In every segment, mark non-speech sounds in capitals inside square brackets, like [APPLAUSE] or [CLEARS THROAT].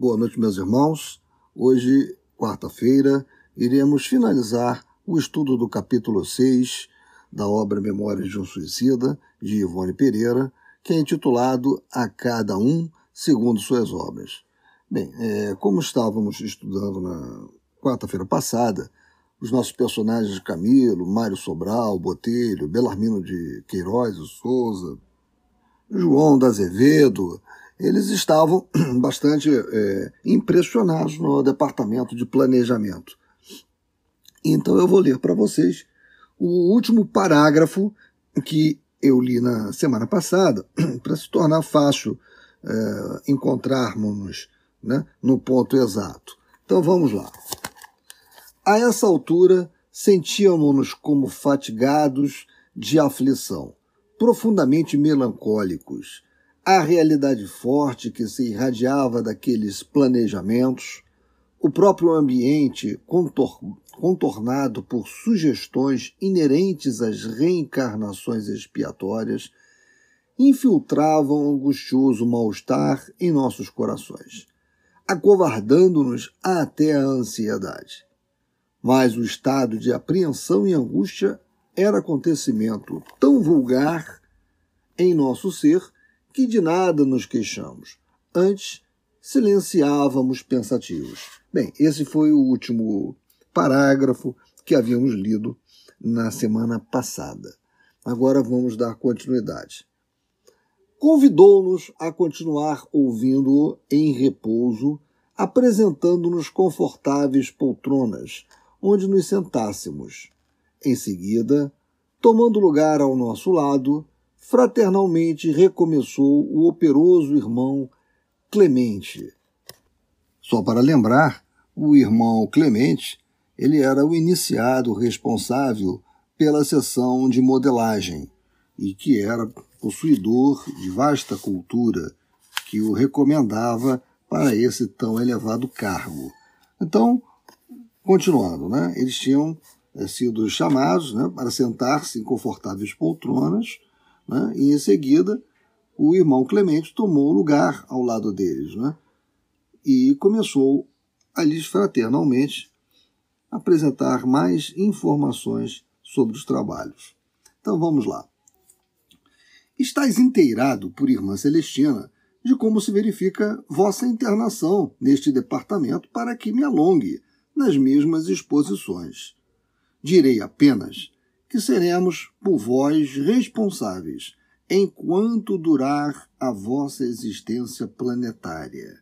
Boa noite, meus irmãos. Hoje, quarta-feira, iremos finalizar o estudo do capítulo 6 da obra Memórias de um Suicida, de Ivone Pereira, que é intitulado A Cada Um Segundo Suas Obras. Bem, é, como estávamos estudando na quarta-feira passada, os nossos personagens Camilo, Mário Sobral, Botelho, Belarmino de Queiroz e Souza, João da Azevedo, eles estavam [CLEARS THROAT] bastante é, impressionados no departamento de planejamento. Então eu vou ler para vocês o último parágrafo que eu li na semana passada, [CLEARS THROAT] para se tornar fácil é, encontrarmos né, no ponto exato. Então vamos lá. A essa altura, sentíamos-nos como fatigados de aflição, profundamente melancólicos. A realidade forte que se irradiava daqueles planejamentos, o próprio ambiente contor contornado por sugestões inerentes às reencarnações expiatórias, infiltravam um angustioso mal-estar em nossos corações, acovardando-nos até a ansiedade. Mas o estado de apreensão e angústia era acontecimento tão vulgar em nosso ser que de nada nos queixamos. Antes, silenciávamos pensativos. Bem, esse foi o último parágrafo que havíamos lido na semana passada. Agora vamos dar continuidade. Convidou-nos a continuar ouvindo-o em repouso, apresentando-nos confortáveis poltronas onde nos sentássemos. Em seguida, tomando lugar ao nosso lado, fraternalmente recomeçou o operoso irmão Clemente. Só para lembrar, o irmão Clemente, ele era o iniciado responsável pela seção de modelagem e que era possuidor de vasta cultura que o recomendava para esse tão elevado cargo. Então, Continuando, né? eles tinham é, sido chamados né, para sentar-se em confortáveis poltronas, né, e em seguida o irmão Clemente tomou lugar ao lado deles né, e começou a lhes fraternalmente apresentar mais informações sobre os trabalhos. Então vamos lá. Estás inteirado por irmã Celestina de como se verifica vossa internação neste departamento para que me alongue nas mesmas exposições. Direi apenas que seremos por vós responsáveis enquanto durar a vossa existência planetária.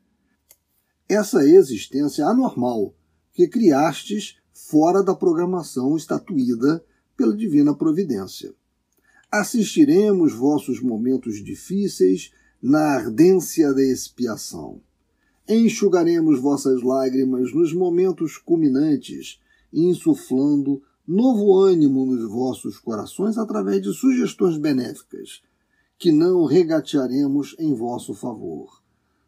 Essa existência anormal que criastes fora da programação estatuída pela divina providência. Assistiremos vossos momentos difíceis na ardência da expiação enxugaremos vossas lágrimas nos momentos culminantes, insuflando novo ânimo nos vossos corações através de sugestões benéficas, que não regatearemos em vosso favor.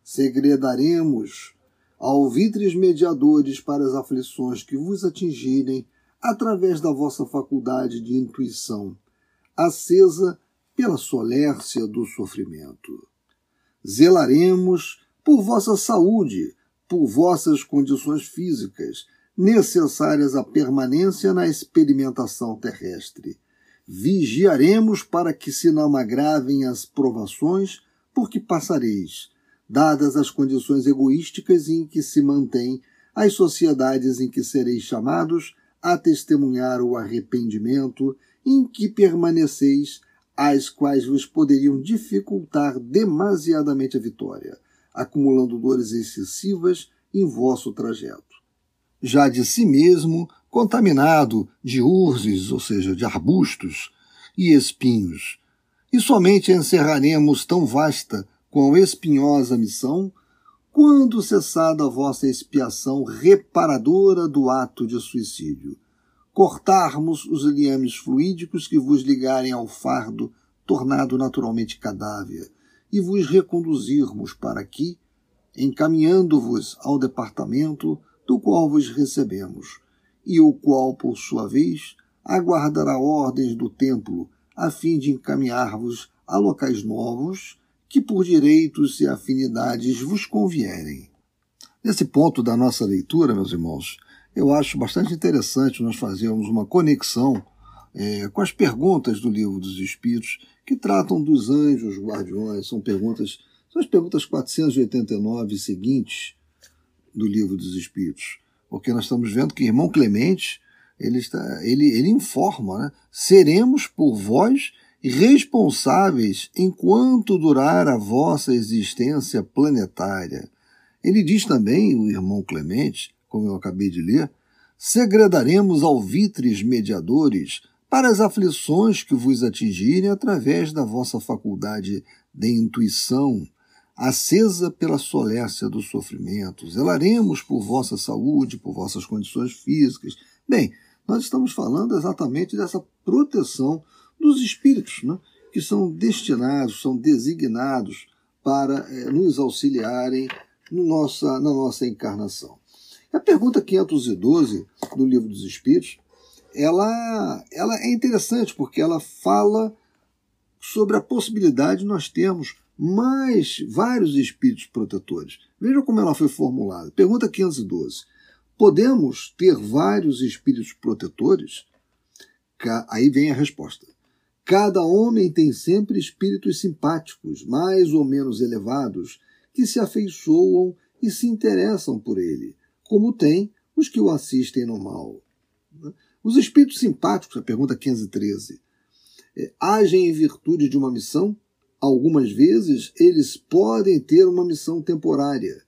Segredaremos alvitres mediadores para as aflições que vos atingirem através da vossa faculdade de intuição, acesa pela solércia do sofrimento. Zelaremos por vossa saúde, por vossas condições físicas, necessárias à permanência na experimentação terrestre. Vigiaremos para que se não agravem as provações por que passareis, dadas as condições egoísticas em que se mantém as sociedades em que sereis chamados a testemunhar o arrependimento em que permaneceis, as quais vos poderiam dificultar demasiadamente a vitória acumulando dores excessivas em vosso trajeto. Já de si mesmo, contaminado de urzes, ou seja, de arbustos e espinhos, e somente encerraremos tão vasta quão espinhosa missão quando cessada a vossa expiação reparadora do ato de suicídio, cortarmos os liames fluídicos que vos ligarem ao fardo tornado naturalmente cadáver, e vos reconduzirmos para aqui, encaminhando-vos ao departamento do qual vos recebemos, e o qual, por sua vez, aguardará ordens do templo, a fim de encaminhar-vos a locais novos que por direitos e afinidades vos convierem. Nesse ponto da nossa leitura, meus irmãos, eu acho bastante interessante nós fazermos uma conexão é, com as perguntas do livro dos Espíritos que tratam dos anjos guardiões. São perguntas, são as perguntas 489 seguintes do livro dos Espíritos, porque nós estamos vendo que irmão Clemente ele, está, ele, ele informa, né? seremos por vós responsáveis enquanto durar a vossa existência planetária. Ele diz também, o irmão Clemente, como eu acabei de ler, segredaremos alvitres mediadores para as aflições que vos atingirem através da vossa faculdade de intuição, acesa pela solécia do sofrimento. Zelaremos por vossa saúde, por vossas condições físicas. Bem, nós estamos falando exatamente dessa proteção dos espíritos, né, que são destinados, são designados para é, nos auxiliarem no nossa, na nossa encarnação. A pergunta 512 do Livro dos Espíritos, ela, ela é interessante porque ela fala sobre a possibilidade de nós termos mais vários espíritos protetores. Veja como ela foi formulada. Pergunta 512. Podemos ter vários espíritos protetores? Aí vem a resposta. Cada homem tem sempre espíritos simpáticos, mais ou menos elevados, que se afeiçoam e se interessam por ele, como tem os que o assistem no mal. Os espíritos simpáticos, a pergunta 513, é, agem em virtude de uma missão? Algumas vezes eles podem ter uma missão temporária,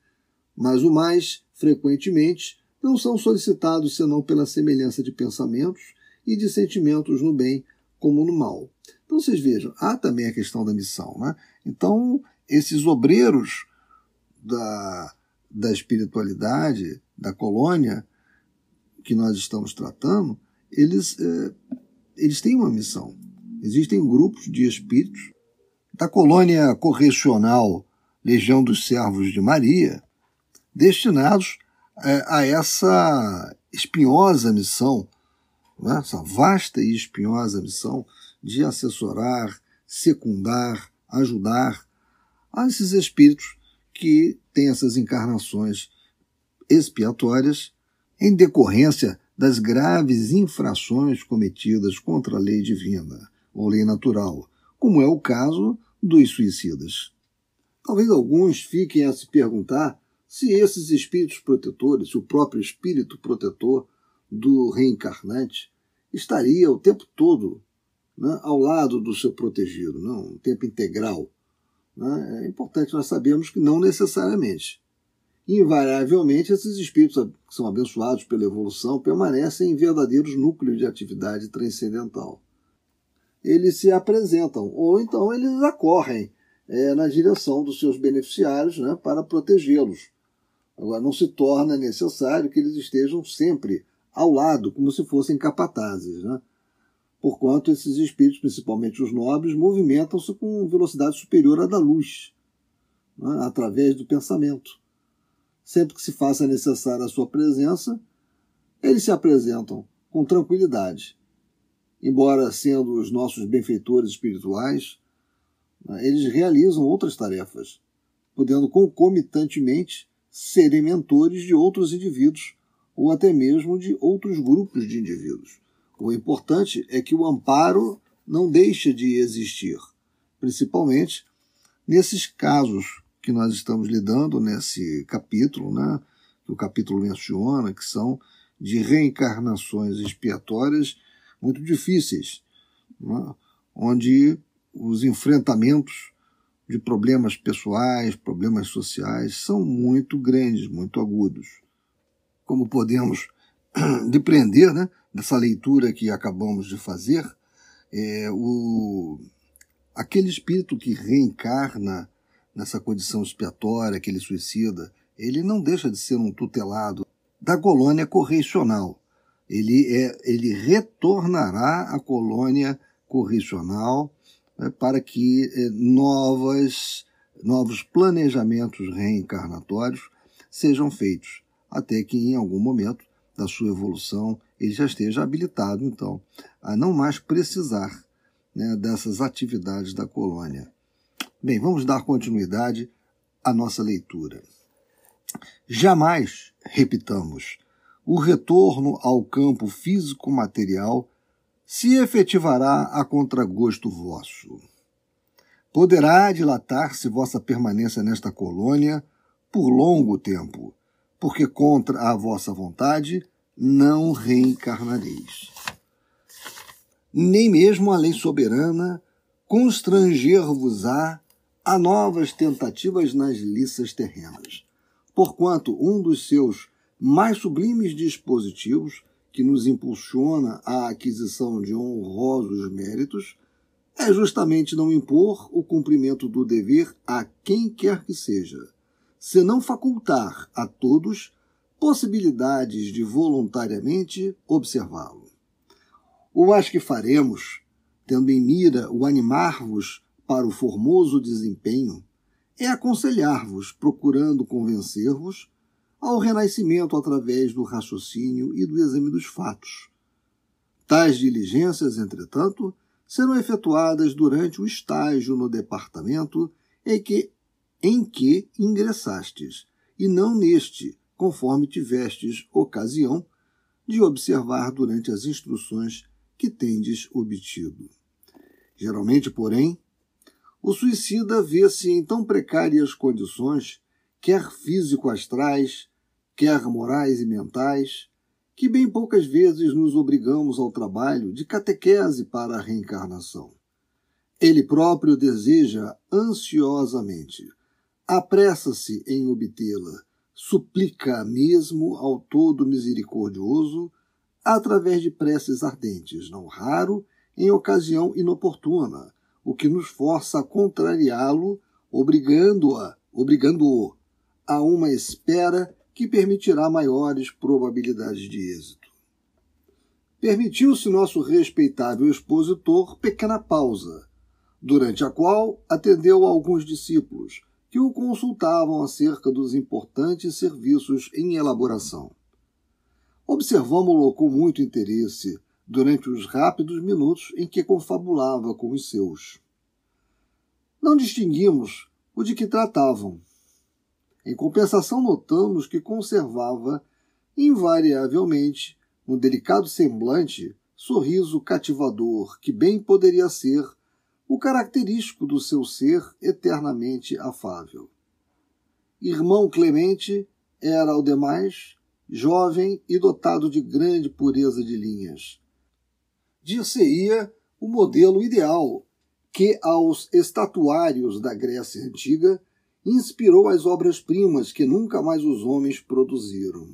mas o mais frequentemente não são solicitados senão pela semelhança de pensamentos e de sentimentos no bem como no mal. Então vocês vejam, há também a questão da missão. Né? Então, esses obreiros da, da espiritualidade, da colônia que nós estamos tratando, eles, é, eles têm uma missão. Existem grupos de espíritos da colônia correcional Legião dos Servos de Maria, destinados é, a essa espinhosa missão, né, essa vasta e espinhosa missão de assessorar, secundar, ajudar a esses espíritos que têm essas encarnações expiatórias em decorrência das graves infrações cometidas contra a lei divina ou lei natural, como é o caso dos suicidas. Talvez alguns fiquem a se perguntar se esses espíritos protetores, o próprio espírito protetor do reencarnante, estaria o tempo todo né, ao lado do seu protegido, não, um tempo integral. Né? É importante nós sabermos que não necessariamente. Invariavelmente, esses espíritos que são abençoados pela evolução permanecem em verdadeiros núcleos de atividade transcendental. Eles se apresentam, ou então eles acorrem é, na direção dos seus beneficiários né, para protegê-los Agora, não se torna necessário que eles estejam sempre ao lado, como se fossem capatazes, né? porquanto esses espíritos, principalmente os nobres, movimentam-se com velocidade superior à da luz, né? através do pensamento. Sempre que se faça necessária a sua presença, eles se apresentam com tranquilidade. Embora sendo os nossos benfeitores espirituais, né? eles realizam outras tarefas, podendo concomitantemente serem mentores de outros indivíduos ou até mesmo de outros grupos de indivíduos. O importante é que o amparo não deixa de existir, principalmente nesses casos que nós estamos lidando nesse capítulo, né, que o capítulo menciona, que são de reencarnações expiatórias muito difíceis, né, onde os enfrentamentos de problemas pessoais, problemas sociais, são muito grandes, muito agudos. Como podemos [CLEARS THROAT] depreender né, dessa leitura que acabamos de fazer, é, o, aquele espírito que reencarna nessa condição expiatória, aquele suicida, ele não deixa de ser um tutelado da colônia correcional. Ele, é, ele retornará à colônia correcional né, para que eh, novas, novos planejamentos reencarnatórios sejam feitos, até que em algum momento da sua evolução ele já esteja habilitado, então, a não mais precisar né, dessas atividades da colônia. Bem, vamos dar continuidade à nossa leitura. Jamais, repitamos, o retorno ao campo físico-material se efetivará a contragosto vosso. Poderá dilatar-se vossa permanência nesta colônia por longo tempo, porque contra a vossa vontade não reencarnareis. Nem mesmo a lei soberana constranger-vos-á a novas tentativas nas liças terrenas, porquanto um dos seus mais sublimes dispositivos, que nos impulsiona à aquisição de honrosos méritos, é justamente não impor o cumprimento do dever a quem quer que seja, senão facultar a todos possibilidades de voluntariamente observá-lo. O mais que faremos, tendo em mira o animar-vos para o formoso desempenho, é aconselhar-vos, procurando convencer-vos ao renascimento através do raciocínio e do exame dos fatos. Tais diligências, entretanto, serão efetuadas durante o estágio no departamento em que, em que ingressastes, e não neste, conforme tivestes ocasião de observar durante as instruções que tendes obtido. Geralmente, porém, o suicida vê-se em tão precárias condições, quer físico-astrais, quer morais e mentais, que bem poucas vezes nos obrigamos ao trabalho de catequese para a reencarnação. Ele próprio deseja ansiosamente, apressa-se em obtê-la, suplica mesmo ao Todo Misericordioso através de preces ardentes, não raro em ocasião inoportuna, o que nos força a contrariá-lo, obrigando-a, obrigando-o a uma espera que permitirá maiores probabilidades de êxito. Permitiu-se nosso respeitável expositor pequena pausa, durante a qual atendeu a alguns discípulos que o consultavam acerca dos importantes serviços em elaboração. Observamo-lo com muito interesse durante os rápidos minutos em que confabulava com os seus. Não distinguimos o de que tratavam, em compensação, notamos que conservava, invariavelmente, no delicado semblante, sorriso cativador que bem poderia ser o característico do seu ser eternamente afável. Irmão Clemente era, ao demais, jovem e dotado de grande pureza de linhas. Dir-se-ia o modelo ideal que aos estatuários da Grécia Antiga inspirou as obras-primas que nunca mais os homens produziram.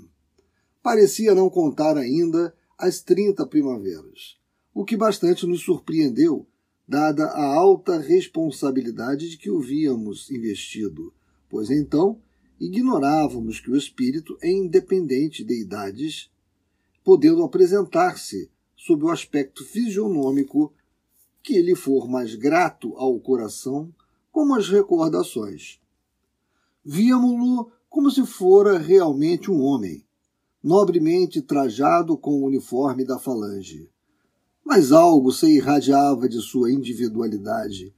Parecia não contar ainda as trinta primaveras, o que bastante nos surpreendeu, dada a alta responsabilidade de que o víamos investido, pois então ignorávamos que o espírito é independente de idades, podendo apresentar-se sob o aspecto fisionômico que lhe for mais grato ao coração, como as recordações víamo-lo como se fora realmente um homem, nobremente trajado com o uniforme da falange. Mas algo se irradiava de sua individualidade,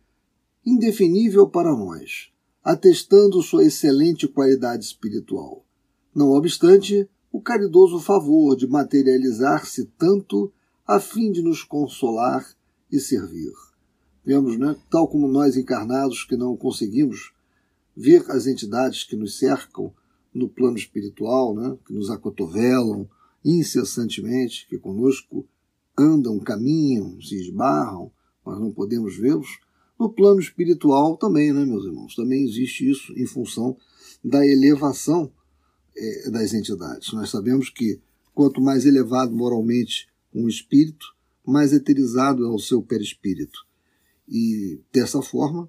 indefinível para nós, atestando sua excelente qualidade espiritual. Não obstante, o caridoso favor de materializar-se tanto a fim de nos consolar e servir. Vemos, né, tal como nós encarnados que não conseguimos ver as entidades que nos cercam no plano espiritual, né, que nos acotovelam incessantemente, que conosco andam, caminham, se esbarram, mas não podemos vê-los. No plano espiritual também, né, meus irmãos? Também existe isso em função da elevação é, das entidades. Nós sabemos que quanto mais elevado moralmente um espírito, mais eterizado é o seu perispírito. E dessa forma,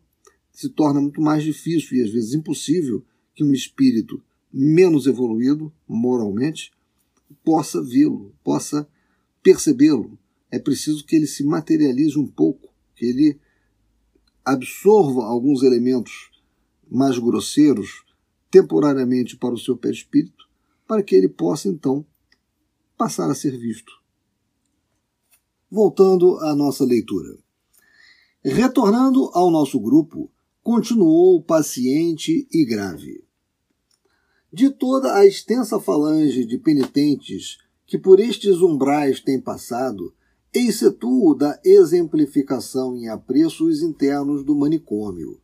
se torna muito mais difícil e às vezes impossível que um espírito menos evoluído moralmente possa vê-lo, possa percebê-lo. É preciso que ele se materialize um pouco, que ele absorva alguns elementos mais grosseiros temporariamente para o seu perispírito, para que ele possa então passar a ser visto. Voltando à nossa leitura. Retornando ao nosso grupo, continuou paciente e grave. De toda a extensa falange de penitentes que por estes umbrais têm passado, excetuo da exemplificação em apreços internos do manicômio,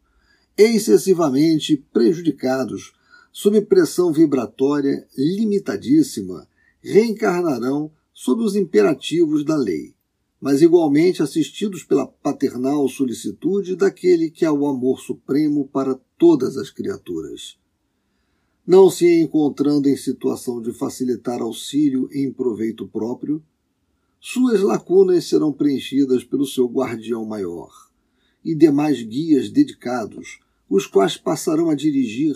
excessivamente prejudicados sob pressão vibratória limitadíssima, reencarnarão sob os imperativos da lei, mas igualmente assistidos pela paternal solicitude daquele que é o amor supremo para todas as criaturas. Não se encontrando em situação de facilitar auxílio em proveito próprio, suas lacunas serão preenchidas pelo seu guardião maior e demais guias dedicados, os quais passarão a dirigir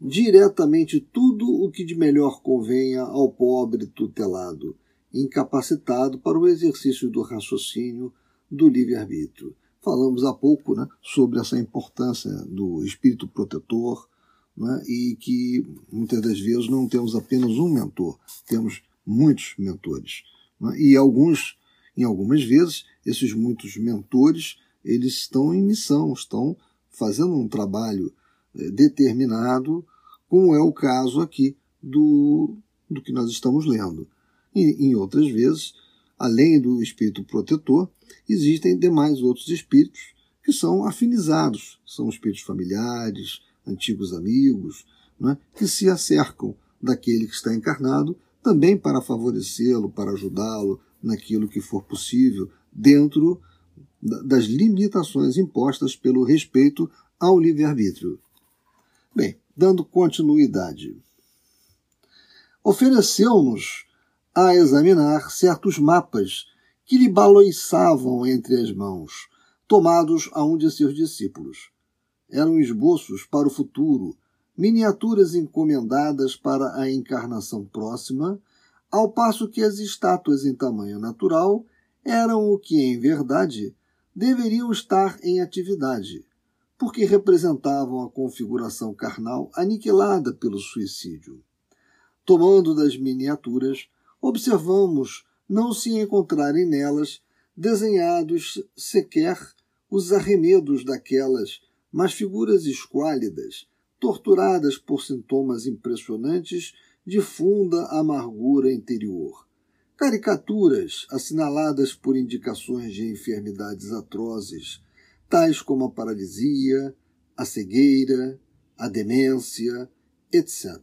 diretamente tudo o que de melhor convenha ao pobre tutelado, incapacitado para o exercício do raciocínio do livre-arbítrio. Falamos há pouco né, sobre essa importância do espírito protetor né, e que muitas das vezes não temos apenas um mentor, temos muitos mentores. Né, e alguns, em algumas vezes, esses muitos mentores eles estão em missão, estão fazendo um trabalho é, determinado, como é o caso aqui do, do que nós estamos lendo. Em outras vezes, além do espírito protetor, existem demais outros espíritos que são afinizados, são espíritos familiares, antigos amigos, né, que se acercam daquele que está encarnado também para favorecê-lo, para ajudá-lo naquilo que for possível, dentro das limitações impostas pelo respeito ao livre-arbítrio. Bem, dando continuidade. Ofereceu-nos a examinar certos mapas que lhe baloiçavam entre as mãos, tomados a um de seus discípulos. Eram esboços para o futuro, miniaturas encomendadas para a encarnação próxima, ao passo que as estátuas em tamanho natural eram o que, em verdade, deveriam estar em atividade, porque representavam a configuração carnal aniquilada pelo suicídio. Tomando das miniaturas, observamos não se encontrarem nelas desenhados sequer os arremedos daquelas, mas figuras esquálidas, torturadas por sintomas impressionantes de funda amargura interior. Caricaturas assinaladas por indicações de enfermidades atrozes, tais como a paralisia, a cegueira, a demência, etc.,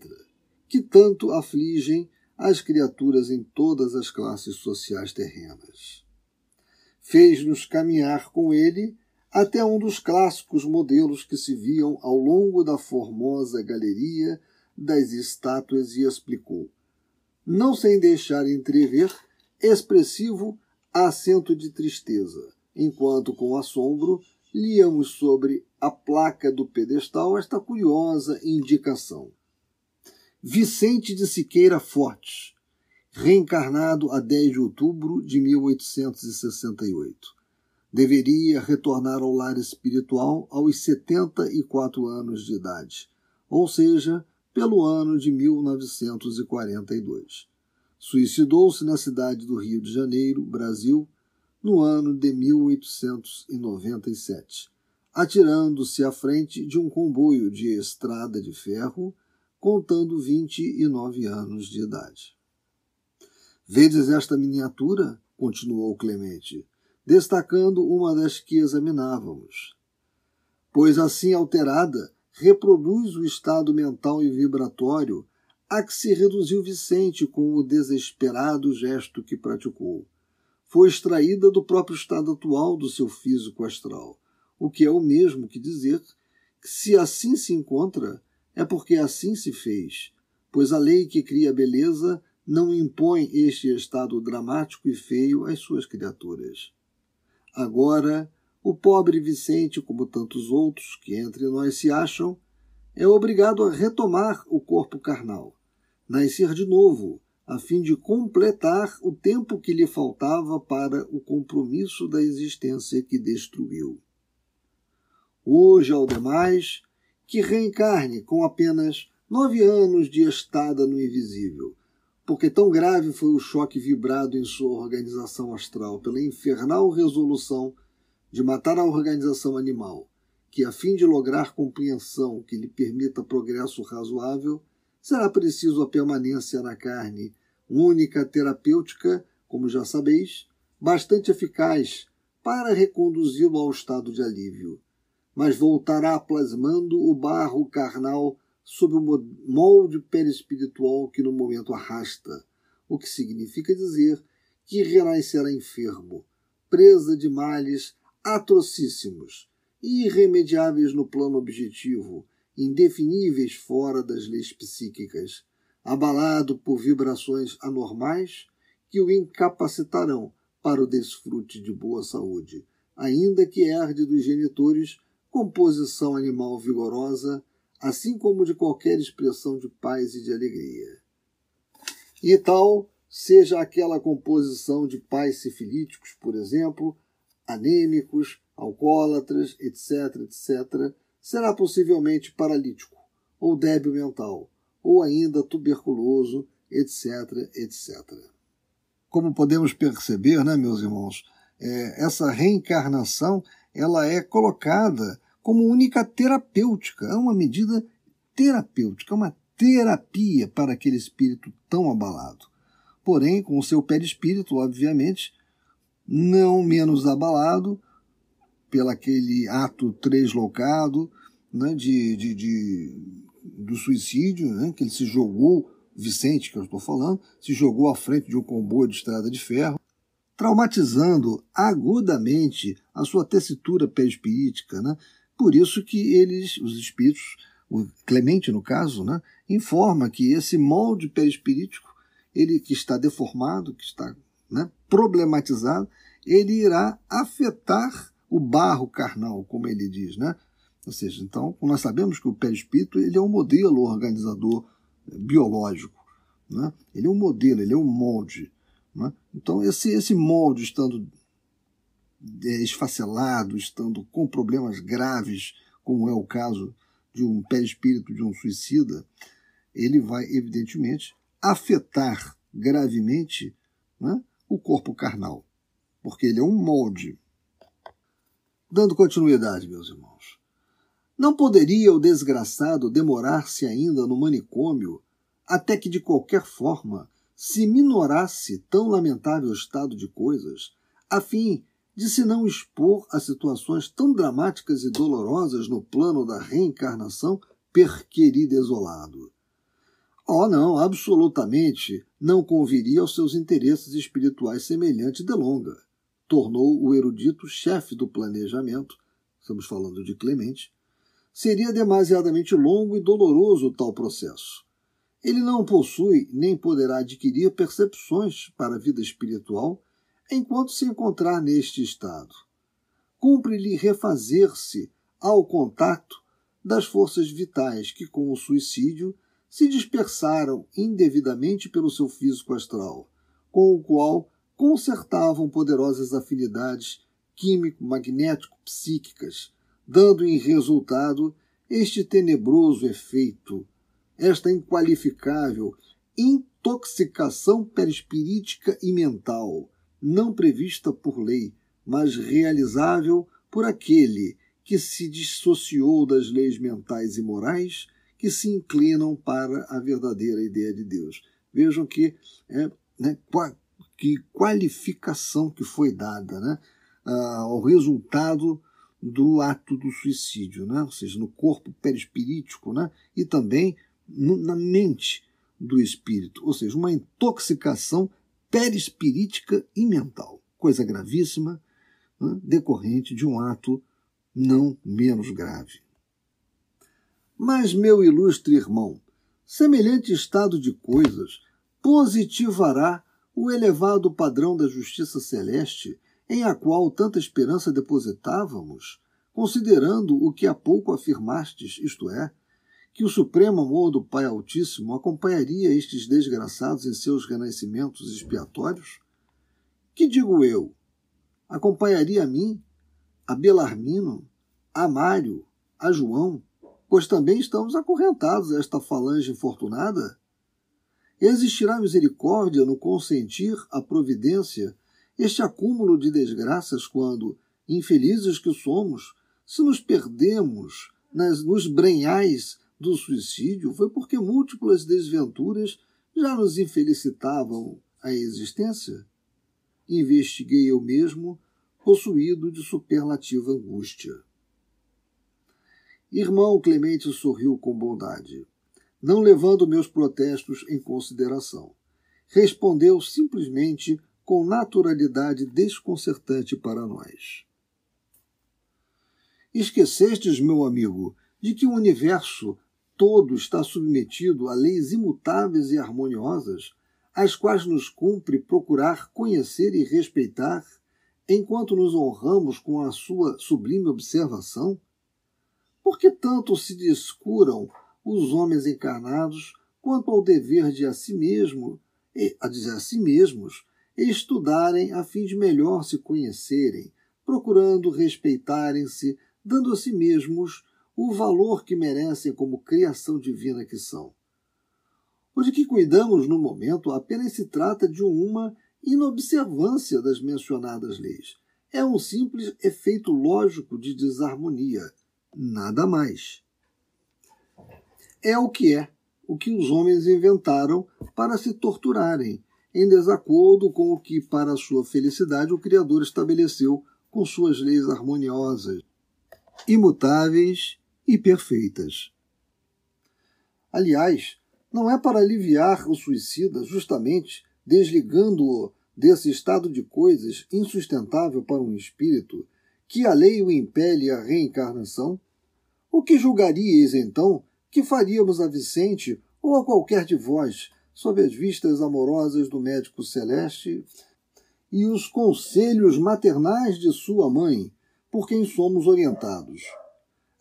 que tanto afligem as criaturas em todas as classes sociais terrenas. Fez-nos caminhar com ele até um dos clássicos modelos que se viam ao longo da formosa galeria das estátuas e explicou, não sem deixar entrever expressivo acento de tristeza, enquanto com assombro líamos sobre a placa do pedestal esta curiosa indicação. Vicente de Siqueira Fortes, reencarnado a 10 de outubro de 1868. Deveria retornar ao lar espiritual aos 74 anos de idade, ou seja, pelo ano de 1942. Suicidou-se na cidade do Rio de Janeiro, Brasil, no ano de 1897, atirando-se à frente de um comboio de estrada de ferro, contando 29 anos de idade. Vedes esta miniatura? continuou Clemente, destacando uma das que examinávamos. Pois assim alterada, reproduz o estado mental e vibratório a que se reduziu Vicente com o desesperado gesto que praticou foi extraída do próprio estado atual do seu físico astral, o que é o mesmo que dizer que se assim se encontra, é porque assim se fez, pois a lei que cria a beleza não impõe este estado dramático e feio às suas criaturas. Agora, o pobre Vicente, como tantos outros que entre nós se acham, é obrigado a retomar o corpo carnal, nascer de novo, a fim de completar o tempo que lhe faltava para o compromisso da existência que destruiu. Hoje, ao demais, que reencarne com apenas nove anos de estada no invisível, porque tão grave foi o choque vibrado em sua organização astral pela infernal resolução de matar a organização animal, que, a fim de lograr compreensão que lhe permita progresso razoável, será preciso a permanência na carne, única terapêutica, como já sabeis, bastante eficaz para reconduzi-lo ao estado de alívio. Mas voltará plasmando o barro carnal sob o molde perispiritual que no momento arrasta, o que significa dizer que renascerá enfermo, presa de males atrocíssimos irremediáveis no plano objetivo, indefiníveis fora das leis psíquicas, abalado por vibrações anormais que o incapacitarão para o desfrute de boa saúde, ainda que herde dos genitores composição animal vigorosa, assim como de qualquer expressão de paz e de alegria. E tal seja aquela composição de pais sifilíticos, por exemplo, anêmicos, alcoólatras, etc., etc., será possivelmente paralítico, ou débil mental, ou ainda tuberculoso, etc., etc. Como podemos perceber, né, meus irmãos, é, essa reencarnação ela é colocada como única terapêutica, é uma medida terapêutica, é uma terapia para aquele espírito tão abalado. Porém, com o seu perispírito, obviamente, não menos abalado pelo aquele ato translocado né, de, de, de, do suicídio, né, que ele se jogou, Vicente, que eu estou falando, se jogou à frente de um comboio de estrada de ferro, traumatizando agudamente a sua tessitura perispirítica. Né? Por isso que eles, os espíritos, o Clemente no caso, né, informa que esse molde perispirítico, ele que está deformado, que está né, problematizado, ele irá afetar o barro carnal, como ele diz, né? Ou seja, então, nós sabemos que o perispírito ele é um modelo organizador eh, biológico, né? Ele é um modelo, ele é um molde, né? Então, esse, esse molde estando esfacelado, estando com problemas graves, como é o caso de um perispírito de um suicida, ele vai, evidentemente, afetar gravemente né, o corpo carnal porque ele é um molde. Dando continuidade, meus irmãos. Não poderia o desgraçado demorar-se ainda no manicômio até que, de qualquer forma, se minorasse tão lamentável estado de coisas, a fim de se não expor a situações tão dramáticas e dolorosas no plano da reencarnação perqueri desolado. Oh, não, absolutamente não conviria aos seus interesses espirituais semelhante delonga tornou o erudito chefe do planejamento, estamos falando de Clemente, seria demasiadamente longo e doloroso tal processo. Ele não possui nem poderá adquirir percepções para a vida espiritual enquanto se encontrar neste estado. Cumpre-lhe refazer-se ao contato das forças vitais que, com o suicídio, se dispersaram indevidamente pelo seu físico astral, com o qual consertavam poderosas afinidades químico-magnético-psíquicas, dando em resultado este tenebroso efeito, esta inqualificável intoxicação perispirítica e mental, não prevista por lei, mas realizável por aquele que se dissociou das leis mentais e morais que se inclinam para a verdadeira ideia de Deus. Vejam que é, né, que qualificação que foi dada né, ao resultado do ato do suicídio, né, ou seja, no corpo perispirítico né, e também no, na mente do espírito, ou seja, uma intoxicação perispirítica e mental, coisa gravíssima, né, decorrente de um ato não menos grave. Mas, meu ilustre irmão, semelhante estado de coisas positivará o elevado padrão da justiça celeste em a qual tanta esperança depositávamos, considerando o que há pouco afirmastes, isto é, que o supremo amor do Pai Altíssimo acompanharia estes desgraçados em seus renascimentos expiatórios? Que digo eu? Acompanharia a mim, a Belarmino, a Mário, a João, pois também estamos acorrentados a esta falange infortunada? Existirá misericórdia no consentir a providência este acúmulo de desgraças quando, infelizes que somos, se nos perdemos nas, nos brenhais do suicídio foi porque múltiplas desventuras já nos infelicitavam a existência? Investiguei eu mesmo, possuído de superlativa angústia. Irmão Clemente sorriu com bondade, não levando meus protestos em consideração. Respondeu simplesmente com naturalidade desconcertante para nós. Esquecestes, meu amigo, de que o universo todo está submetido a leis imutáveis e harmoniosas, as quais nos cumpre procurar conhecer e respeitar, enquanto nos honramos com a sua sublime observação? Por que tanto se descuram os homens encarnados quanto ao dever de a si mesmo, a dizer a si mesmos, estudarem a fim de melhor se conhecerem, procurando respeitarem-se, dando a si mesmos o valor que merecem como criação divina que são. O de que cuidamos no momento apenas se trata de uma inobservância das mencionadas leis. É um simples efeito lógico de desarmonia, nada mais. É o que é, o que os homens inventaram para se torturarem, em desacordo com o que, para sua felicidade, o Criador estabeleceu com suas leis harmoniosas, imutáveis e perfeitas. Aliás, não é para aliviar o suicida, justamente desligando-o desse estado de coisas insustentável para um espírito, que a lei o impele à reencarnação? O que julgaríeis, então, que faríamos a Vicente ou a qualquer de vós, sob as vistas amorosas do médico celeste e os conselhos maternais de sua mãe, por quem somos orientados?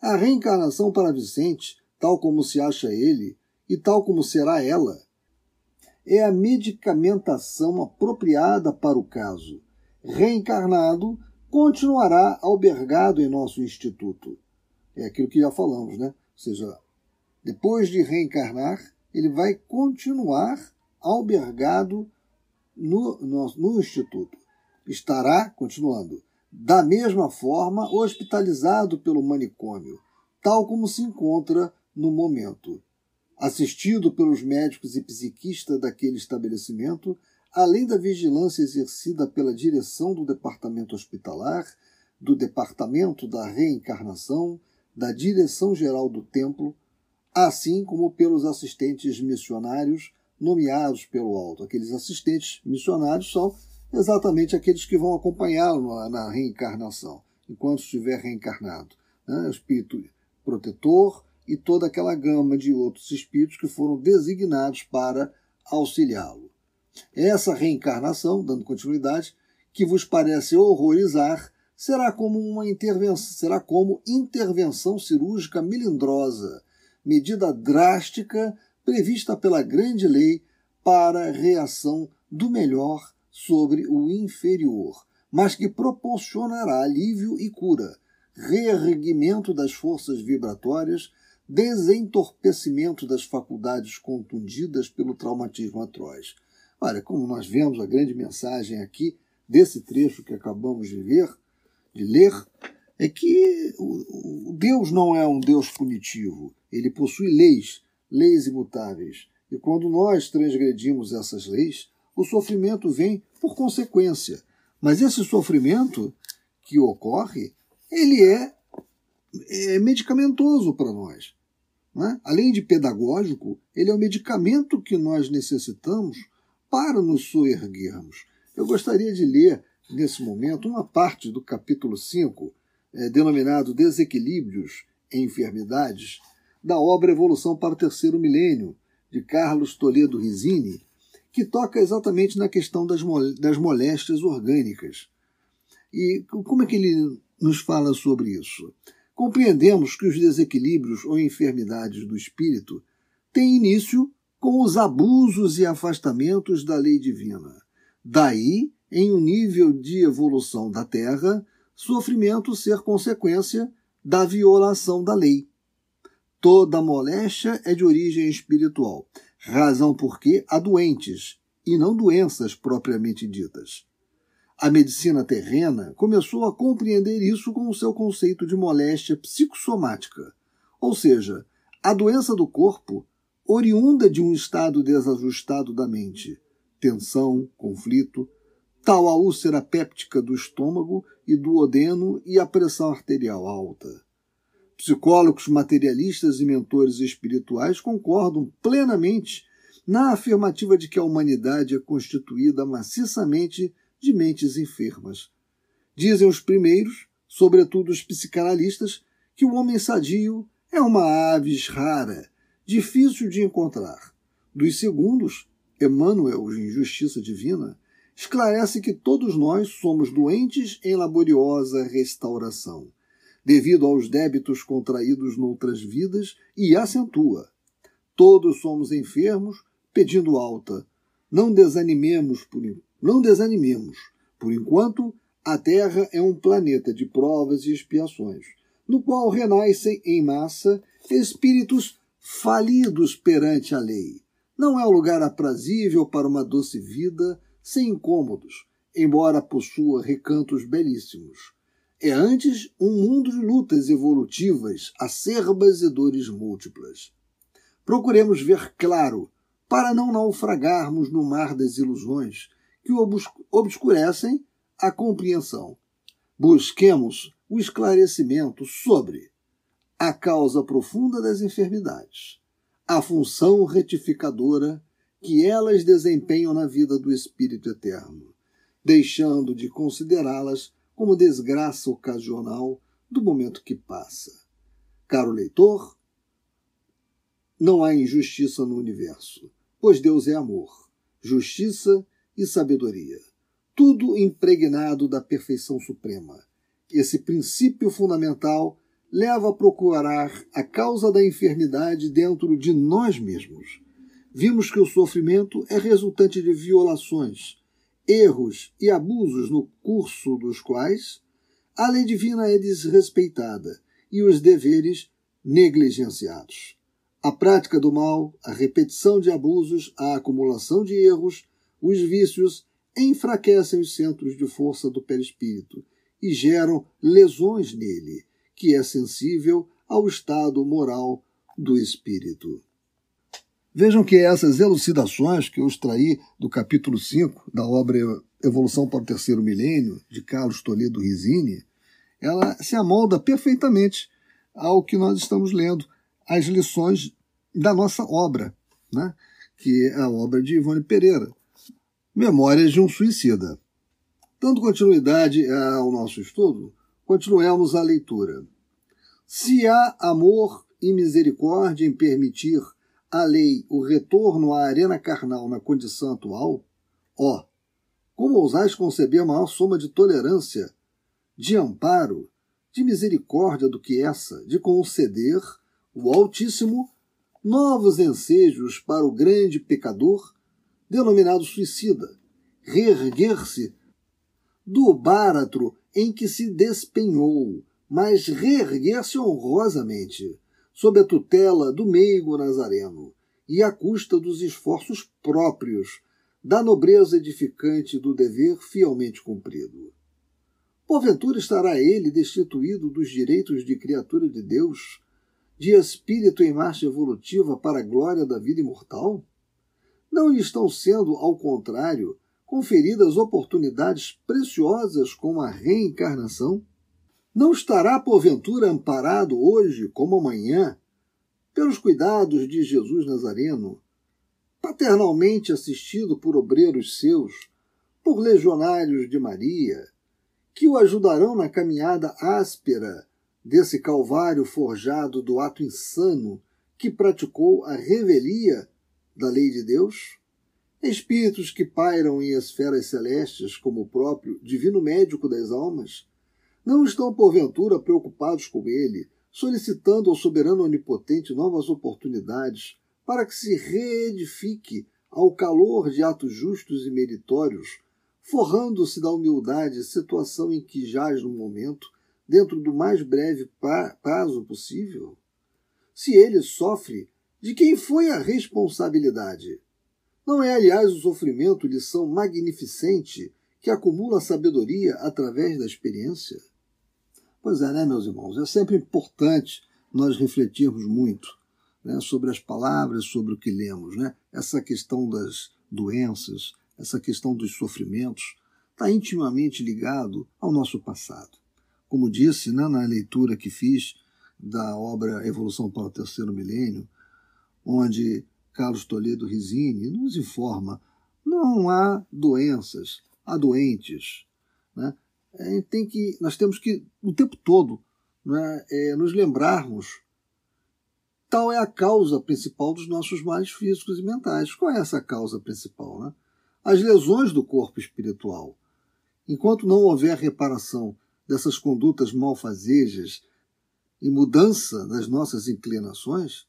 A reencarnação para Vicente, tal como se acha ele, e tal como será ela, é a medicamentação apropriada para o caso. Reencarnado, continuará albergado em nosso instituto. É aquilo que já falamos, né? Ou seja, depois de reencarnar, ele vai continuar albergado no, no, no instituto. Estará, continuando, da mesma forma hospitalizado pelo manicômio, tal como se encontra no momento. Assistido pelos médicos e psiquistas daquele estabelecimento, além da vigilância exercida pela direção do departamento hospitalar, do departamento da reencarnação, da direção geral do templo, assim como pelos assistentes missionários nomeados pelo alto. Aqueles assistentes missionários são exatamente aqueles que vão acompanhá-lo na reencarnação, enquanto estiver reencarnado. Né? O espírito protetor e toda aquela gama de outros espíritos que foram designados para auxiliá-lo. Essa reencarnação, dando continuidade, que vos parece horrorizar, será como uma intervenção, será como intervenção cirúrgica melindrosa, medida drástica prevista pela grande lei para reação do melhor sobre o inferior, mas que proporcionará alívio e cura, reerguimento das forças vibratórias, desentorpecimento das faculdades contundidas pelo traumatismo atroz. Olha, como nós vemos a grande mensagem aqui desse trecho que acabamos de ver, de ler, é que o Deus não é um Deus punitivo. Ele possui leis, leis imutáveis. E quando nós transgredimos essas leis, o sofrimento vem por consequência. Mas esse sofrimento que ocorre, ele é, é medicamentoso para nós. É? Além de pedagógico, ele é o medicamento que nós necessitamos para nos soerguermos. Eu gostaria de ler, nesse momento, uma parte do capítulo 5, é, denominado Desequilíbrios e Enfermidades, da obra Evolução para o Terceiro Milênio, de Carlos Toledo Risini, que toca exatamente na questão das, das moléstias orgânicas. E como é que ele nos fala sobre isso? Compreendemos que os desequilíbrios ou enfermidades do espírito têm início com os abusos e afastamentos da lei divina. Daí, em um nível de evolução da Terra, sofrimento ser consequência da violação da lei. Toda moléstia é de origem espiritual razão porque há doentes e não doenças propriamente ditas. A medicina terrena começou a compreender isso com o seu conceito de moléstia psicossomática, ou seja, A doença do corpo, oriunda de um estado desajustado da mente, tensão, conflito, tal a úlcera péptica do estômago e do odeno e a pressão arterial alta. Psicólogos materialistas e mentores espirituais concordam plenamente na afirmativa de que a humanidade é constituída maciçamente de mentes enfermas. Dizem os primeiros, sobretudo os psicanalistas, que o homem sadio é uma aves rara, difícil de encontrar. Dos segundos, Emmanuel, em Justiça Divina, esclarece que todos nós somos doentes em laboriosa restauração, devido aos débitos contraídos noutras vidas, e acentua: todos somos enfermos, pedindo alta. Não desanimemos, por, não desanimemos. Por enquanto, a Terra é um planeta de provas e expiações, no qual renascem em massa espíritos falidos perante a lei. Não é um lugar aprazível para uma doce vida sem incômodos, embora possua recantos belíssimos. É antes um mundo de lutas evolutivas, acerbas e dores múltiplas. Procuremos ver claro, para não naufragarmos no mar das ilusões que obscurecem a compreensão. Busquemos o esclarecimento sobre a causa profunda das enfermidades, a função retificadora que elas desempenham na vida do Espírito Eterno, deixando de considerá-las como desgraça ocasional do momento que passa. Caro leitor, não há injustiça no universo, pois Deus é amor, justiça e sabedoria, tudo impregnado da perfeição suprema. Esse princípio fundamental leva a procurar a causa da enfermidade dentro de nós mesmos. Vimos que o sofrimento é resultante de violações, erros e abusos no curso dos quais a lei divina é desrespeitada e os deveres negligenciados. A prática do mal, a repetição de abusos, a acumulação de erros, os vícios enfraquecem os centros de força do perispírito e geram lesões nele, que é sensível ao estado moral do espírito. Vejam que essas elucidações que eu extraí do capítulo 5 da obra Evolução para o Terceiro Milênio, de Carlos Toledo Risini, ela se amolda perfeitamente ao que nós estamos lendo, as lições da nossa obra, né? que é a obra de Ivone Pereira, Memórias de um Suicida. Dando continuidade ao nosso estudo, continuemos a leitura. Se há amor e misericórdia em permitir a lei o retorno à arena carnal na condição atual, ó, como ousais conceber maior soma de tolerância, de amparo, de misericórdia do que essa, de conceder o Altíssimo novos ensejos para o grande pecador, denominado suicida, reerguer-se do báratro em que se despenhou, mas reerguer-se honrosamente, sob a tutela do meigo nazareno, e à custa dos esforços próprios, da nobreza edificante do dever fielmente cumprido. Porventura estará ele destituído dos direitos de criatura de Deus, de espírito em marcha evolutiva para a glória da vida imortal? Não lhe estão sendo, ao contrário, conferidas oportunidades preciosas como a reencarnação? Não estará, porventura, amparado hoje, como amanhã, pelos cuidados de Jesus Nazareno, paternalmente assistido por obreiros seus, por legionários de Maria, que o ajudarão na caminhada áspera desse calvário forjado do ato insano que praticou a revelia da lei de Deus? Espíritos que pairam em esferas celestes, como o próprio divino médico das almas, não estão porventura preocupados com ele, solicitando ao soberano onipotente novas oportunidades para que se reedifique ao calor de atos justos e meritórios, forrando-se da humildade, situação em que jaz no momento, dentro do mais breve prazo possível? Se ele sofre, de quem foi a responsabilidade? Não é, aliás, o sofrimento lição magnificente que acumula sabedoria através da experiência? Pois é, né, meus irmãos? É sempre importante nós refletirmos muito né, sobre as palavras, sobre o que lemos. Né? Essa questão das doenças, essa questão dos sofrimentos, está intimamente ligado ao nosso passado. Como disse né, na leitura que fiz da obra Evolução para o Terceiro Milênio, onde Carlos Toledo Risini nos informa não há doenças, há doentes. Né? É, tem que, nós temos que, o tempo todo, né, é, nos lembrarmos tal é a causa principal dos nossos males físicos e mentais. Qual é essa causa principal? Né? As lesões do corpo espiritual. Enquanto não houver reparação dessas condutas malfazejas e mudança das nossas inclinações,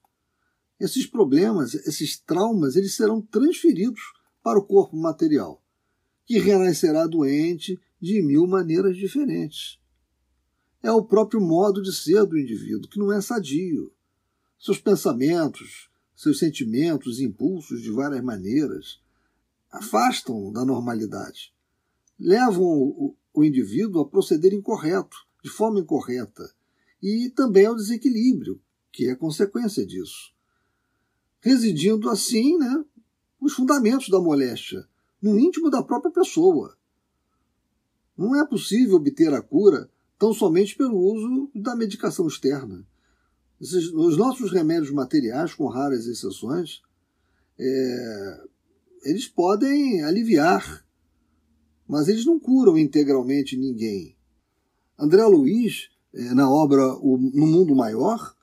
esses problemas, esses traumas, eles serão transferidos para o corpo material, que renascerá doente de mil maneiras diferentes. É o próprio modo de ser do indivíduo, que não é sadio. Seus pensamentos, seus sentimentos, impulsos de várias maneiras afastam da normalidade levam o, o indivíduo a proceder incorreto, de forma incorreta, e também ao desequilíbrio, que é consequência disso. Residindo assim né, os fundamentos da moléstia, no íntimo da própria pessoa. Não é possível obter a cura tão somente pelo uso da medicação externa. Os nossos remédios materiais, com raras exceções, é, eles podem aliviar mas eles não curam integralmente ninguém. André Luiz, é, na obra No Mundo Maior,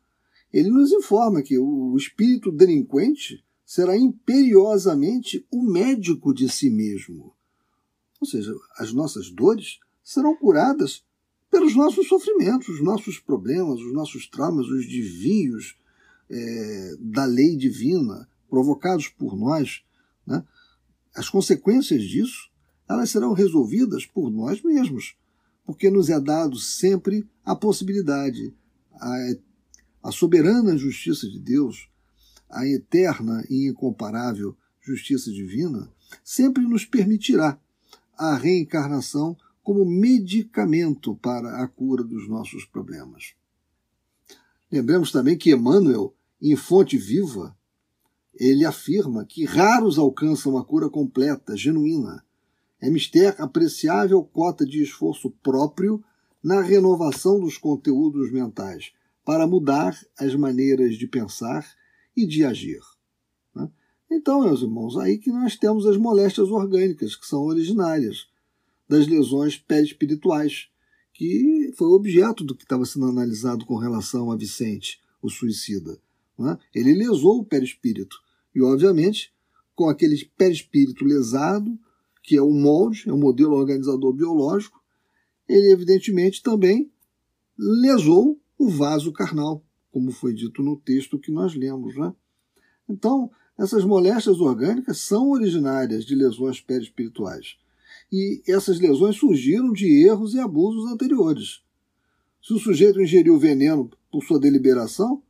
ele nos informa que o espírito delinquente será imperiosamente o médico de si mesmo. Ou seja, as nossas dores serão curadas pelos nossos sofrimentos, os nossos problemas, os nossos traumas, os desvios é, da lei divina provocados por nós. Né? As consequências disso elas serão resolvidas por nós mesmos, porque nos é dado sempre a possibilidade, a, a soberana justiça de Deus, a eterna e incomparável justiça divina, sempre nos permitirá a reencarnação como medicamento para a cura dos nossos problemas. Lembremos também que Emmanuel, em Fonte Viva, ele afirma que raros alcançam a cura completa, genuína, é mister apreciável cota de esforço próprio na renovação dos conteúdos mentais para mudar as maneiras de pensar e de agir. Então, meus irmãos, aí que nós temos as moléstias orgânicas, que são originárias das lesões perispirituais, que foi objeto do que estava sendo analisado com relação a Vicente, o suicida. Né? Ele lesou o perispírito. E, obviamente, com aquele perispírito lesado, que é o molde, é o modelo organizador biológico, ele evidentemente também lesou o vaso carnal, como foi dito no texto que nós lemos. Né? Então, essas moléstias orgânicas são originárias de lesões perispirituais. E essas lesões surgiram de erros e abusos anteriores. Se o sujeito ingeriu veneno por sua deliberação,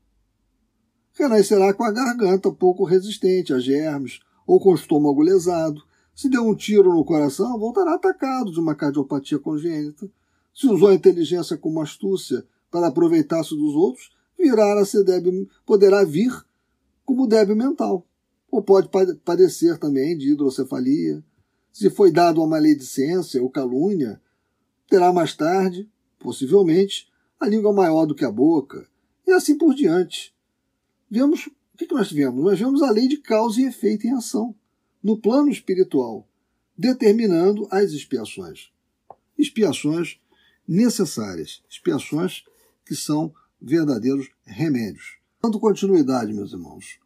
renascerá com a garganta pouco resistente a germes ou com o estômago lesado, se deu um tiro no coração, voltará atacado de uma cardiopatia congênita. Se usou a inteligência como astúcia para aproveitar-se dos outros, virá a ser débil, poderá vir como débil mental. Ou pode padecer também de hidrocefalia. Se foi dado a maledicência ou calúnia, terá mais tarde, possivelmente, a língua maior do que a boca, e assim por diante. Vemos o que nós vemos? Nós vemos a lei de causa e efeito em ação no plano espiritual, determinando as expiações. Expiações necessárias, expiações que são verdadeiros remédios. Dando continuidade, meus irmãos.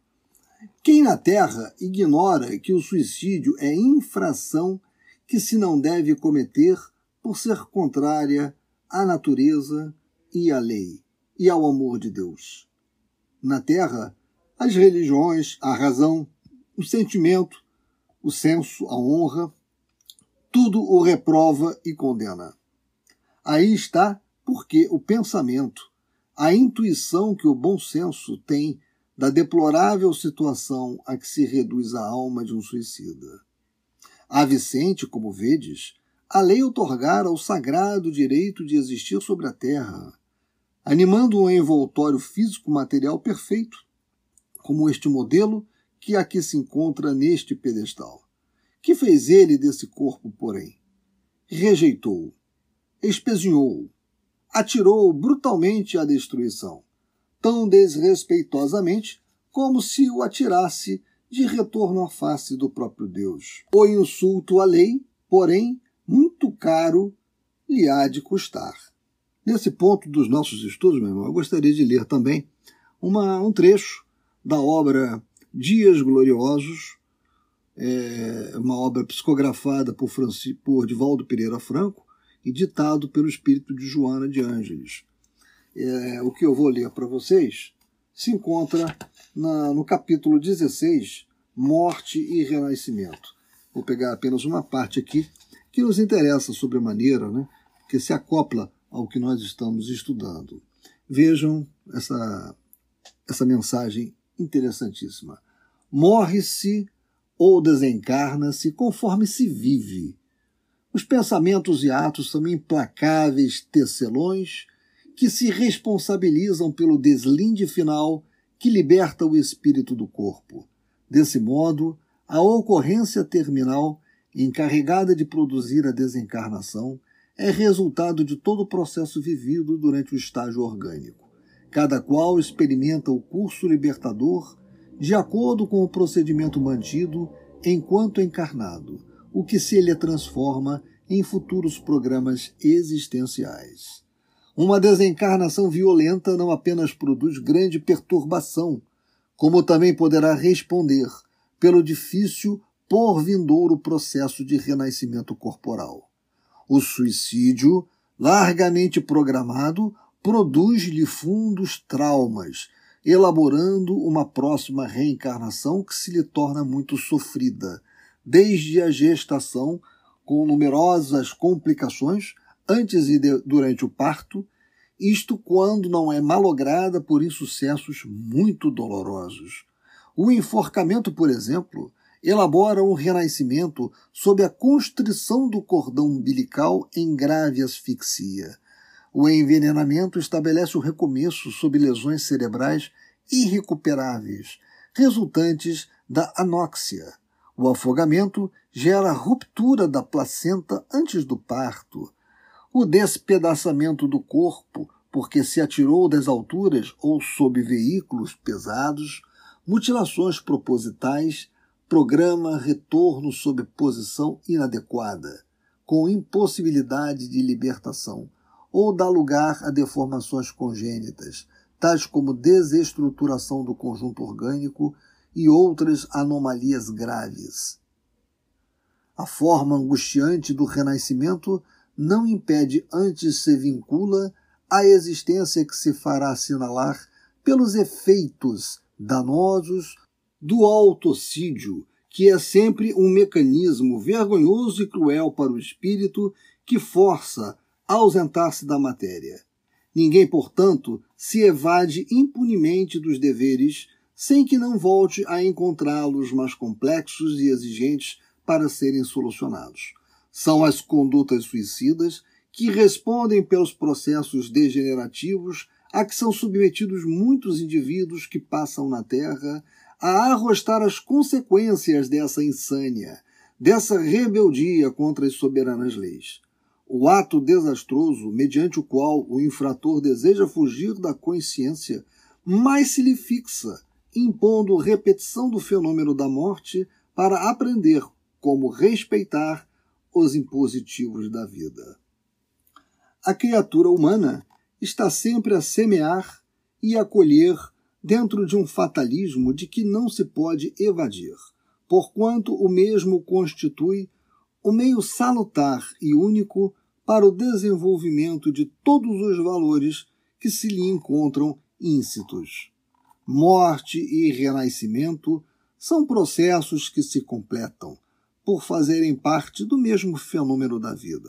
Quem na Terra ignora que o suicídio é infração que se não deve cometer por ser contrária à natureza e à lei e ao amor de Deus? Na Terra, as religiões, a razão, o sentimento o senso, a honra, tudo o reprova e condena. Aí está porque o pensamento, a intuição que o bom senso tem da deplorável situação a que se reduz a alma de um suicida. A Vicente, como vedes, a lei otorgara o sagrado direito de existir sobre a terra, animando um envoltório físico-material perfeito, como este modelo que aqui se encontra neste pedestal. Que fez ele desse corpo, porém? Rejeitou-o, espezinhou-o, atirou-o brutalmente à destruição, tão desrespeitosamente como se o atirasse de retorno à face do próprio Deus. O insulto à lei, porém, muito caro lhe há de custar. Nesse ponto dos nossos estudos, meu irmão, eu gostaria de ler também uma, um trecho da obra Dias Gloriosos, é, uma obra psicografada por, Franci, por Divaldo Pereira Franco e ditado pelo espírito de Joana de Ângeles. É, o que eu vou ler para vocês se encontra na, no capítulo 16, Morte e Renascimento. Vou pegar apenas uma parte aqui que nos interessa sobremaneira, né, que se acopla ao que nós estamos estudando. Vejam essa, essa mensagem interessantíssima. Morre-se ou desencarna-se conforme se vive. Os pensamentos e atos são implacáveis tecelões que se responsabilizam pelo deslinde final que liberta o espírito do corpo. Desse modo, a ocorrência terminal, encarregada de produzir a desencarnação, é resultado de todo o processo vivido durante o estágio orgânico. Cada qual experimenta o curso libertador de acordo com o procedimento mantido enquanto encarnado, o que se lhe transforma em futuros programas existenciais. Uma desencarnação violenta não apenas produz grande perturbação, como também poderá responder pelo difícil por vindouro processo de renascimento corporal. O suicídio, largamente programado, produz-lhe fundos traumas, elaborando uma próxima reencarnação que se lhe torna muito sofrida, desde a gestação, com numerosas complicações, antes e de, durante o parto, isto quando não é malograda por insucessos muito dolorosos. O enforcamento, por exemplo, elabora um renascimento sob a constrição do cordão umbilical em grave asfixia. O envenenamento estabelece o recomeço sob lesões cerebrais irrecuperáveis, resultantes da anóxia. O afogamento gera ruptura da placenta antes do parto. O despedaçamento do corpo, porque se atirou das alturas ou sob veículos pesados, mutilações propositais, programa retorno sob posição inadequada, com impossibilidade de libertação, ou dá lugar a deformações congênitas, tais como desestruturação do conjunto orgânico e outras anomalias graves. A forma angustiante do renascimento não impede, antes se vincula à existência que se fará assinalar pelos efeitos danosos do autocídio, que é sempre um mecanismo vergonhoso e cruel para o espírito que força a ausentar-se da matéria. Ninguém, portanto, se evade impunemente dos deveres sem que não volte a encontrá-los mais complexos e exigentes para serem solucionados. São as condutas suicidas que respondem pelos processos degenerativos a que são submetidos muitos indivíduos que passam na Terra a arrostar as consequências dessa insânia, dessa rebeldia contra as soberanas leis. O ato desastroso, mediante o qual o infrator deseja fugir da consciência, mais se lhe fixa, impondo repetição do fenômeno da morte para aprender como respeitar os impositivos da vida. A criatura humana está sempre a semear e a colher dentro de um fatalismo de que não se pode evadir, porquanto o mesmo constitui o meio salutar e único para o desenvolvimento de todos os valores que se lhe encontram íncitos. Morte e renascimento são processos que se completam, por fazerem parte do mesmo fenômeno da vida,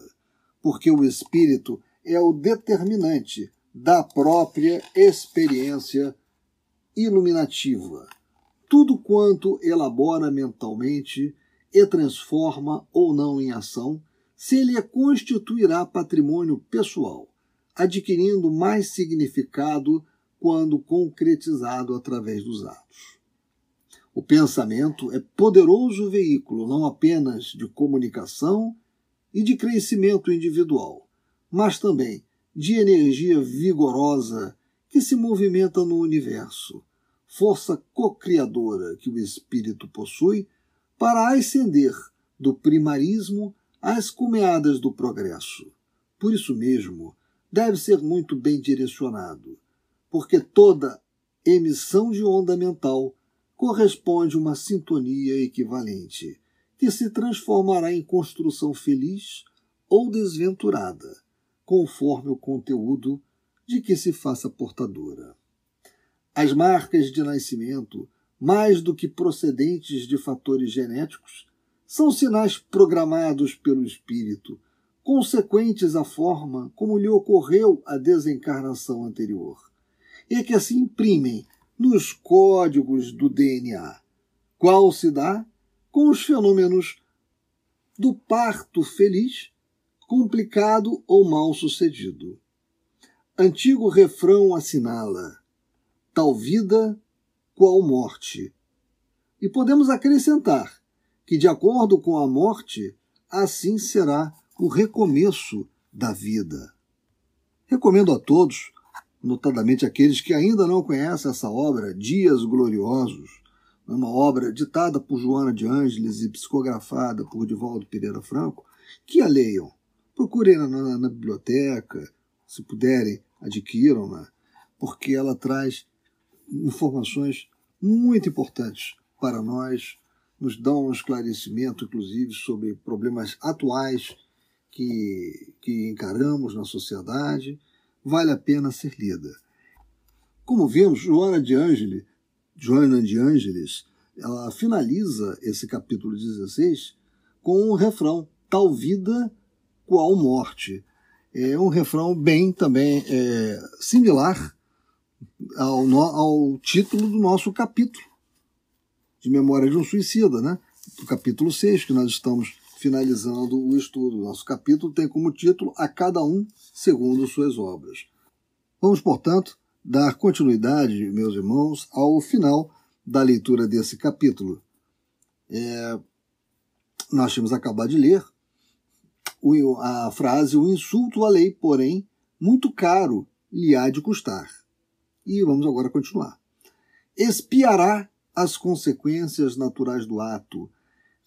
porque o espírito é o determinante da própria experiência iluminativa. Tudo quanto elabora mentalmente e transforma ou não em ação, se lhe constituirá patrimônio pessoal, adquirindo mais significado quando concretizado através dos atos. O pensamento é poderoso veículo não apenas de comunicação e de crescimento individual, mas também de energia vigorosa que se movimenta no universo, força co-criadora que o espírito possui para ascender do primarismo às cumeadas do progresso. Por isso mesmo, deve ser muito bem direcionado, porque toda emissão de onda mental corresponde uma sintonia equivalente, que se transformará em construção feliz ou desventurada, conforme o conteúdo de que se faça portadora. As marcas de nascimento, mais do que procedentes de fatores genéticos, são sinais programados pelo espírito, consequentes à forma como lhe ocorreu a desencarnação anterior, e que se imprimem nos códigos do DNA, qual se dá com os fenômenos do parto feliz, complicado ou mal sucedido. Antigo refrão assinala: tal vida, qual morte. E podemos acrescentar que, de acordo com a morte, assim será o recomeço da vida. Recomendo a todos notadamente aqueles que ainda não conhecem essa obra, Dias Gloriosos, uma obra ditada por Joana de Ângeles e psicografada por Divaldo Pereira Franco, que a leiam. Procurem na, na, na biblioteca, se puderem, adquiram-na, porque ela traz informações muito importantes para nós, nos dão um esclarecimento, inclusive, sobre problemas atuais que, que encaramos na sociedade vale a pena ser lida. Como vemos, Joana de Ângeles, Joana de ela finaliza esse capítulo 16 com um refrão, tal vida qual morte. É um refrão bem também é, similar ao, ao título do nosso capítulo, de Memória de um Suicida, né? O capítulo 6, que nós estamos finalizando o estudo. Nosso capítulo tem como título A Cada Um segundo suas obras. Vamos, portanto, dar continuidade, meus irmãos, ao final da leitura desse capítulo. É, nós tínhamos acabado de ler a frase: O insulto à lei, porém, muito caro lhe há de custar. E vamos agora continuar. Espiará as consequências naturais do ato,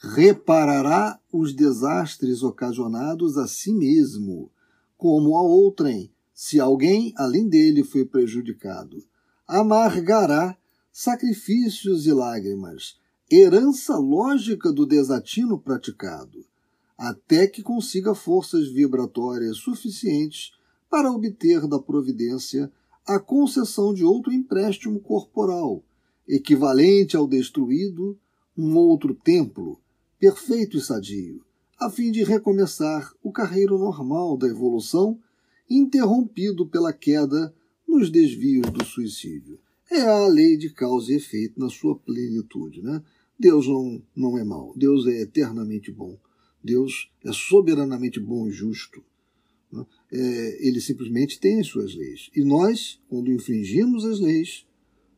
reparará os desastres ocasionados a si mesmo, como a outrem, se alguém além dele foi prejudicado. Amargará sacrifícios e lágrimas, herança lógica do desatino praticado, até que consiga forças vibratórias suficientes para obter da providência a concessão de outro empréstimo corporal, equivalente ao destruído, um outro templo, perfeito e sadio, a fim de recomeçar o carreiro normal da evolução, interrompido pela queda nos desvios do suicídio. É a lei de causa e efeito na sua plenitude. Né? Deus não, não é mau, Deus é eternamente bom, Deus é soberanamente bom e justo. Né? É, ele simplesmente tem as suas leis. E nós, quando infringimos as leis,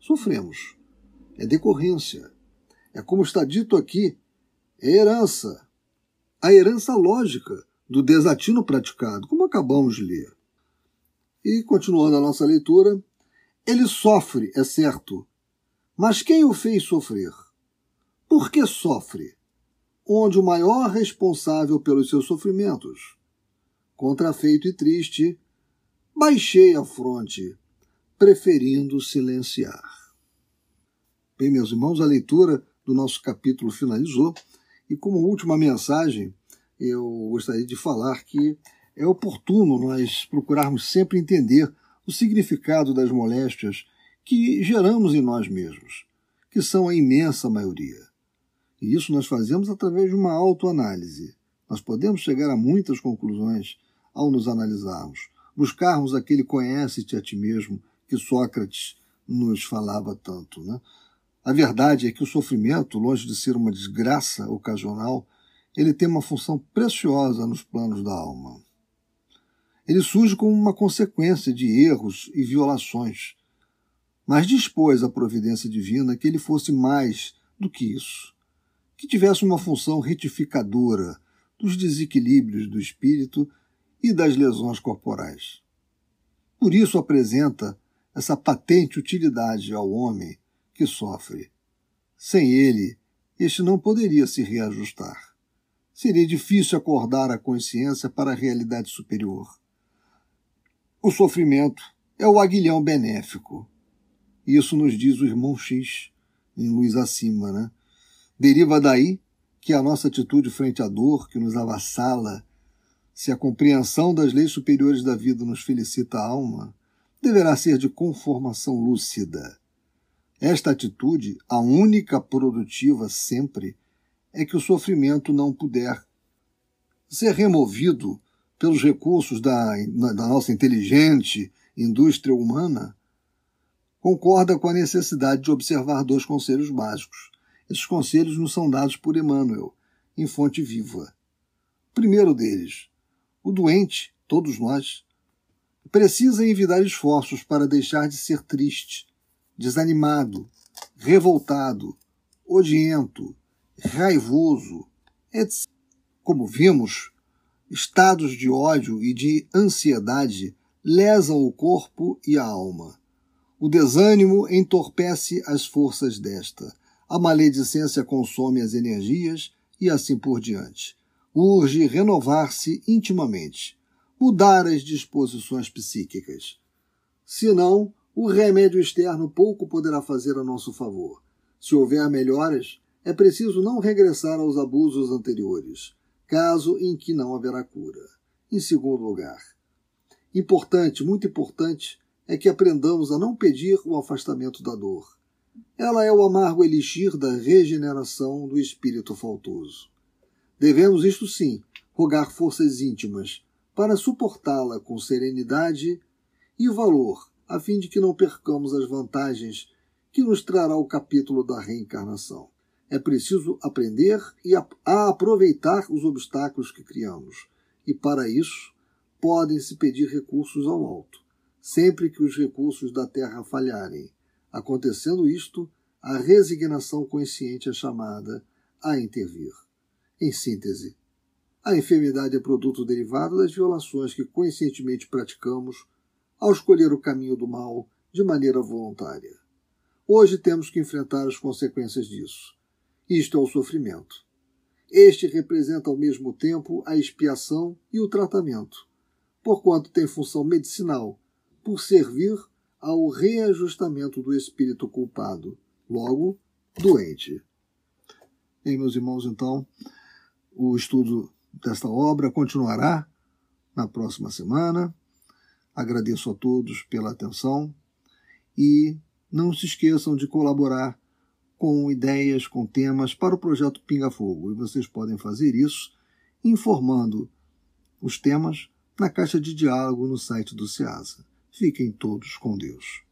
sofremos. É decorrência. É como está dito aqui herança. A herança lógica do desatino praticado, como acabamos de ler. E continuando a nossa leitura, ele sofre, é certo, mas quem o fez sofrer? Por que sofre? Onde o maior responsável pelos seus sofrimentos? Contrafeito e triste, baixei a fronte, preferindo silenciar. Bem, meus irmãos, a leitura do nosso capítulo finalizou e como última mensagem, eu gostaria de falar que é oportuno nós procurarmos sempre entender o significado das moléstias que geramos em nós mesmos, que são a imensa maioria. E isso nós fazemos através de uma autoanálise. Nós podemos chegar a muitas conclusões ao nos analisarmos, buscarmos aquele conhece-te a ti mesmo que Sócrates nos falava tanto. Né? A verdade é que o sofrimento, longe de ser uma desgraça ocasional, ele tem uma função preciosa nos planos da alma. Ele surge como uma consequência de erros e violações, mas dispôs a providência divina que ele fosse mais do que isso, que tivesse uma função retificadora dos desequilíbrios do espírito e das lesões corporais. Por isso apresenta essa patente utilidade ao homem que sofre. Sem ele, este não poderia se reajustar. Seria difícil acordar a consciência para a realidade superior. O sofrimento é o aguilhão benéfico. Isso nos diz o irmão X, em luz acima, né? Deriva daí que a nossa atitude frente à dor que nos avassala, se a compreensão das leis superiores da vida nos felicita a alma, deverá ser de conformação lúcida. Esta atitude, a única produtiva sempre, é que o sofrimento não puder ser removido pelos recursos da, da nossa inteligente indústria humana, concorda com a necessidade de observar dois conselhos básicos. Esses conselhos nos são dados por Emmanuel, em fonte viva. O primeiro deles, o doente, todos nós, precisa envidar esforços para deixar de ser triste, desanimado, revoltado, odiento, raivoso, etc. Como vimos, estados de ódio e de ansiedade lesam o corpo e a alma. O desânimo entorpece as forças desta. A maledicência consome as energias e assim por diante. Urge renovar-se intimamente, mudar as disposições psíquicas. Senão, o remédio externo pouco poderá fazer a nosso favor. Se houver melhoras, é preciso não regressar aos abusos anteriores, caso em que não haverá cura. Em segundo lugar, importante, muito importante, é que aprendamos a não pedir o afastamento da dor. Ela é o amargo elixir da regeneração do espírito faltoso. Devemos, isto sim, rogar forças íntimas para suportá-la com serenidade e valor a fim de que não percamos as vantagens que nos trará o capítulo da reencarnação. É preciso aprender e a, aproveitar os obstáculos que criamos, e para isso podem-se pedir recursos ao alto, sempre que os recursos da terra falharem. Acontecendo isto, a resignação consciente é chamada a intervir. Em síntese, a enfermidade é produto derivado das violações que conscientemente praticamos ao escolher o caminho do mal de maneira voluntária. Hoje temos que enfrentar as consequências disso. Isto é o sofrimento. Este representa ao mesmo tempo a expiação e o tratamento, porquanto tem função medicinal, por servir ao reajustamento do espírito culpado, logo doente. Bem, meus irmãos, então, o estudo desta obra continuará na próxima semana. Agradeço a todos pela atenção e não se esqueçam de colaborar com ideias, com temas para o projeto Pinga Fogo. E vocês podem fazer isso informando os temas na caixa de diálogo no site do SEASA. Fiquem todos com Deus.